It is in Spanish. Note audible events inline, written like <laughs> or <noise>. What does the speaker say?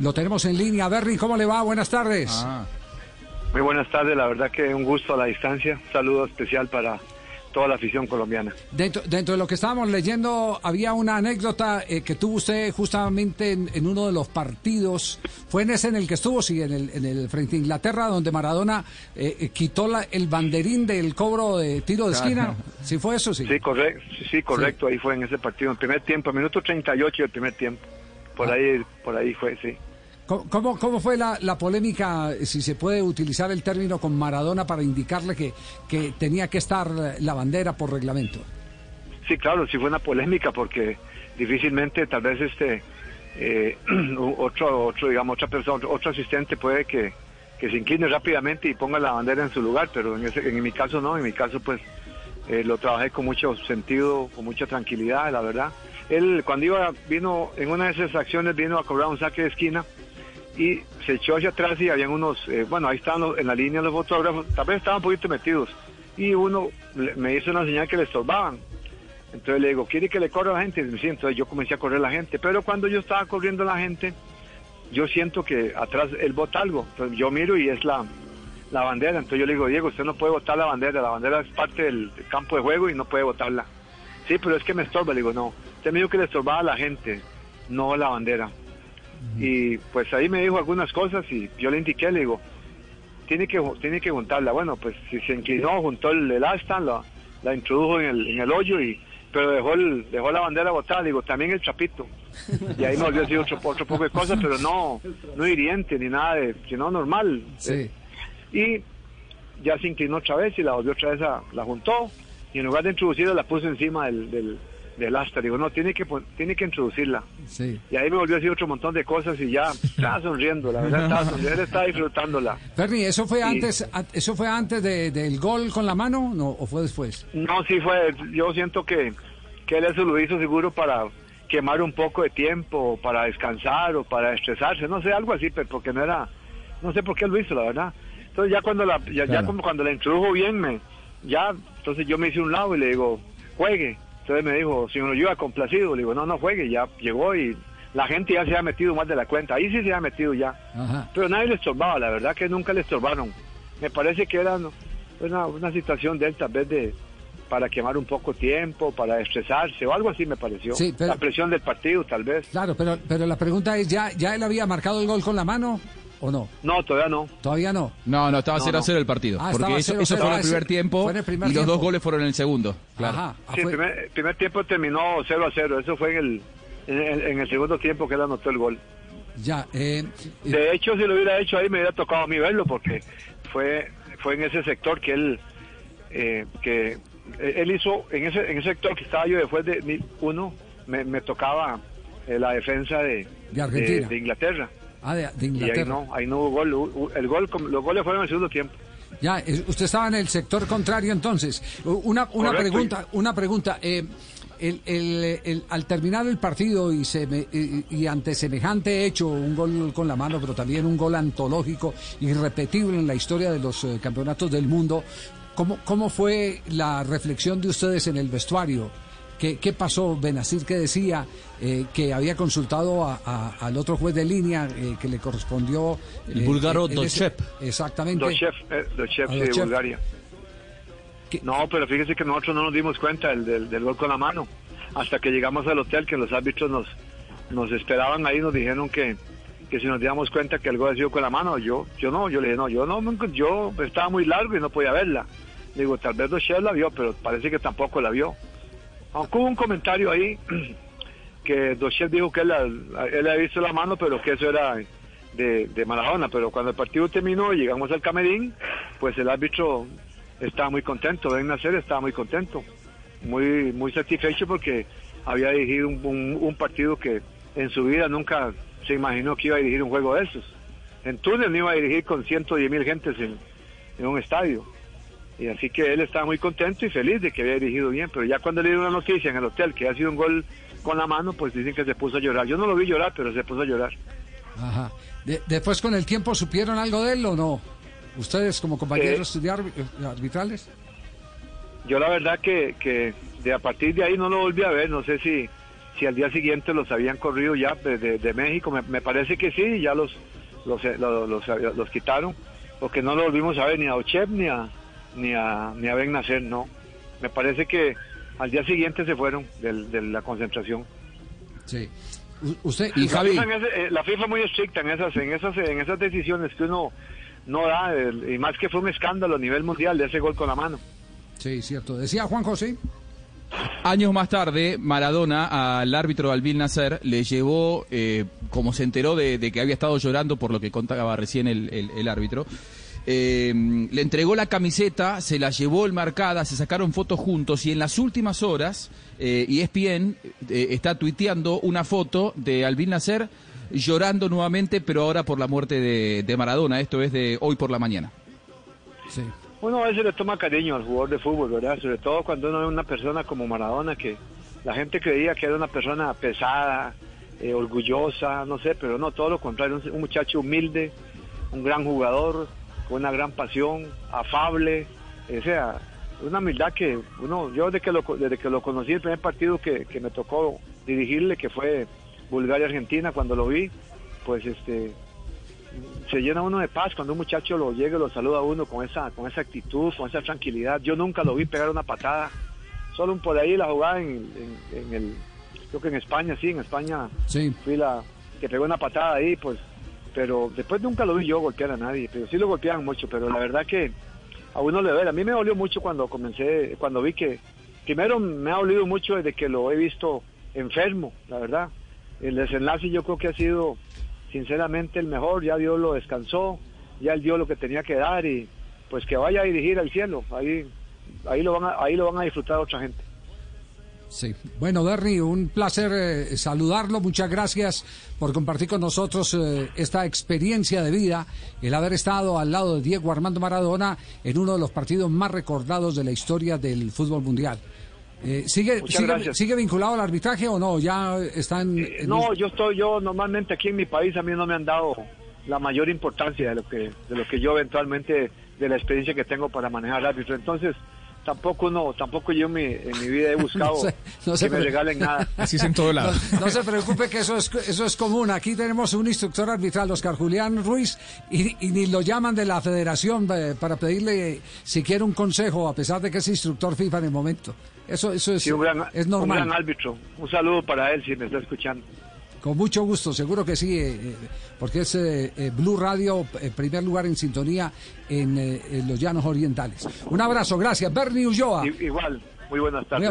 Lo tenemos en línea. Berry, ¿cómo le va? Buenas tardes. Ah. Muy buenas tardes, la verdad que un gusto a la distancia. Un saludo especial para toda la afición colombiana. Dentro, dentro de lo que estábamos leyendo, había una anécdota eh, que tuvo usted justamente en, uno de los partidos. Fue en ese en el que estuvo, sí, en el, en el frente a Inglaterra, donde Maradona eh, eh, quitó la, el banderín del cobro de tiro de esquina. ¿Sí fue eso? Sí, sí, correcto, sí, correcto. Ahí fue en ese partido, en primer tiempo, minuto 38 del primer tiempo. Por ah. ahí, por ahí fue, sí. ¿Cómo, cómo fue la, la, polémica, si se puede utilizar el término con Maradona para indicarle que, que tenía que estar la bandera por reglamento? Sí, claro, sí fue una polémica porque difícilmente tal vez este eh, <clears throat> otro, otro, digamos, otra persona, otro asistente puede que, que se incline rápidamente y ponga la bandera en su lugar, pero en, ese, en mi caso no, en mi caso pues eh, lo trabajé con mucho sentido, con mucha tranquilidad, la verdad. Él cuando iba, vino, en una de esas acciones vino a cobrar un saque de esquina y se echó hacia atrás y habían unos, eh, bueno, ahí estaban en la línea los fotógrafos, tal vez estaban un poquito metidos, y uno me hizo una señal que le estorbaban. Entonces le digo, ¿quiere que le corra la gente? Sí, entonces yo comencé a correr la gente, pero cuando yo estaba corriendo la gente, yo siento que atrás él bota algo, entonces yo miro y es la, la bandera, entonces yo le digo, Diego, usted no puede botar la bandera, la bandera es parte del campo de juego y no puede botarla. Sí, pero es que me estorba, le digo, no, usted me dijo que le estorbaba a la gente, no la bandera. Y pues ahí me dijo algunas cosas y yo le indiqué, le digo, tiene que, tiene que juntarla. Bueno, pues si se inclinó, juntó el, asta, la, la introdujo en el, en el hoyo y pero dejó el, dejó la bandera botada, digo, también el chapito. Y ahí me volvió a decir otro, otro poco de cosas, pero no, no hiriente ni nada de, sino normal. Y ya se inclinó otra vez y la volvió otra vez a, la juntó y en lugar de introducirla la puso encima del, del asta. Digo, no, tiene que, tiene que introducirla. Y ahí me volvió a decir otro montón de cosas y ya <laughs> estaba sonriendo, la verdad, estaba sonriendo, estaba disfrutándola. Ferni, ¿eso fue antes eso fue antes de, del gol con la mano no, o fue después? No, sí fue, yo siento que, que él eso lo hizo seguro para quemar un poco de tiempo, para descansar o para estresarse, no sé, algo así, pero porque no era, no sé por qué lo hizo, la verdad. Entonces ya cuando la, ya, como cuando la introdujo bien, me, ya, entonces yo me hice un lado y le digo, juegue entonces me dijo, si iba complacido, le digo, no, no juegue, ya llegó y la gente ya se ha metido más de la cuenta, ahí sí se ha metido ya. Pero nadie le estorbaba, la verdad que nunca le estorbaron. Me parece que era una, una situación de él tal vez de para quemar un poco tiempo, para estresarse o algo así me pareció. la presión del partido tal vez. Claro, pero pero la pregunta es, ¿ya, ¿ya él había marcado el gol con la mano? ¿O no? No, todavía no. ¿Todavía no? No, no, estaba 0 a 0 el partido. Ah, porque eso, eso fue en el primer tiempo y los dos goles fueron en el segundo. Claro. Ajá. Ah, sí, el primer, primer, tiempo terminó 0 a 0. Eso fue en el, en el, segundo tiempo que él anotó el gol. Ya. Eh, de eh, hecho, si lo hubiera hecho ahí, me hubiera tocado a mí verlo porque fue, fue en ese sector que él. Eh, que él hizo en ese, en ese sector que estaba yo después de uno me, me tocaba la defensa de, de, de Inglaterra Ah, de, Inglaterra. Y ahí no, ahí no hubo gol. El gol, los goles fueron en el segundo tiempo. Ya, usted estaba en el sector contrario entonces. Una, una pregunta, una pregunta. Eh, el, el, al terminar el partido y, se y, ante semejante hecho, un gol con la mano, pero también un gol antológico, irrepetible en la historia de los eh, campeonatos del mundo, ¿cómo, ¿cómo fue la reflexión de ustedes en el vestuario? ¿Qué, qué pasó? Benazir que decía eh, que había consultado a, al otro juez de línea eh, que le correspondió. El búlgaro eh, Dochev. Exactamente. Dochev, de Bulgaria. No, pero fíjese que nosotros no nos dimos cuenta del, del, gol con la mano. Hasta que llegamos al hotel, que los árbitros nos, nos esperaban ahí, nos dijeron que, que si nos dimos cuenta que el gol había sido con la mano, yo, yo no, yo le dije, no, yo no, yo estaba muy largo y no podía verla. Digo, tal vez Dochev la vio, pero parece que tampoco la vio. Aunque hubo un comentario ahí <clears throat> que Dochel dijo que él, él había visto la mano, pero que eso era de, Maradona. Pero cuando el partido terminó y llegamos al camerín, pues el árbitro estaba muy contento, Ben Nacer estaba muy contento, muy, muy satisfecho porque había dirigido un, partido que en su vida nunca se imaginó que iba a dirigir un juego de esos. En Túnez no iba a dirigir con 110 mil gentes en, en un estadio. Y así que él estaba muy contento y feliz de que había dirigido bien, pero ya cuando le dio una noticia en el hotel que ha sido un gol con la mano, pues dicen que se puso a llorar. Yo no lo vi llorar, pero se puso a llorar. Ajá. después con el tiempo supieron algo de él o no? ¿Ustedes como compañeros eh, eh, arbitrales? Yo la verdad que, que de a partir de ahí no lo volví a ver, no sé si, si al día siguiente los habían corrido ya de, México. Me, parece que sí, ya los los, eh, los, los, quitaron, porque no lo volvimos a ver ni a Ochev ni a, ni a, ni a Ben Nacer, no. Me parece que al día siguiente se fueron de la concentración. Sí. Usted y Javi. Eh, la FIFA, es muy estricta en esas, en esas, en esas decisiones que uno no da, y más que fue un escándalo a nivel mundial de ese gol con la mano. Sí, cierto. Decía Juan José. Años más tarde, Maradona al árbitro Albil Nasser le llevó, eh, como se enteró de, que había estado llorando por lo que contaba recién el, árbitro, eh, le entregó la camiseta, se la llevó el marcada, se sacaron fotos juntos y en las últimas horas, eh, ESPN eh, está tuiteando una foto de Albil Nasser llorando nuevamente, pero ahora por la muerte de, de Maradona. Esto es de hoy por la mañana. Sí. Uno a veces le toma cariño al jugador de fútbol, ¿verdad? Sobre todo cuando uno ve una persona como Maradona, que la gente creía que era una persona pesada, eh, orgullosa, no sé, pero no, todo lo contrario, un, muchacho humilde, un gran jugador, con una gran pasión, afable, o sea, una humildad que uno, yo desde que lo, desde que lo conocí, el primer partido que, que me tocó dirigirle, que fue Bulgaria-Argentina, cuando lo vi, pues este se llena uno de paz cuando un muchacho lo llega y lo saluda a uno con esa, con esa actitud, con esa tranquilidad. Yo nunca lo vi pegar una patada, solo un por ahí la jugada en, el, creo que en España, sí, en España sí. fui la que pegó una patada ahí, pues, pero después nunca lo vi yo golpear a nadie, pero sí lo golpeaban mucho, pero la verdad que a uno le duele. A mí me dolió mucho cuando comencé, cuando vi que, primero me ha dolido mucho desde que lo he visto enfermo, la verdad. El desenlace yo creo que ha sido sinceramente el mejor, ya Dios lo descansó, ya él dio lo que tenía que dar y pues que vaya a dirigir al cielo, ahí, ahí, lo, van a, ahí lo van a disfrutar otra gente. Sí, bueno, Derry, un placer eh, saludarlo. Muchas gracias por compartir con nosotros eh, esta experiencia de vida, el haber estado al lado de Diego Armando Maradona en uno de los partidos más recordados de la historia del fútbol mundial. Eh, ¿sigue, sigue, vinculado al arbitraje o no? ¿Ya están...? Eh, no, yo estoy, yo normalmente aquí en mi país a mí no me han dado la mayor importancia de lo que, de lo que yo eventualmente, de la experiencia que tengo para manejar árbitro. Entonces, tampoco no, tampoco yo en mi vida he <laughs> buscado que me regalen nada. <laughs> Así es en todo lado. No, se preocupe que eso es, eso es común. Aquí tenemos un instructor arbitral, Oscar Julián Ruiz, y, ni lo llaman de la federación eh, para pedirle si quiere un consejo, a pesar de que es instructor FIFA en el momento. Eso, eso es, es normal. Un gran árbitro. Un saludo para él si me está escuchando. Con mucho gusto, seguro que sí, eh, eh, porque es eh, Blue Radio, primer lugar en sintonía en, los llanos orientales. Un abrazo, gracias. Bernie Ulloa. Igual, muy buenas tardes.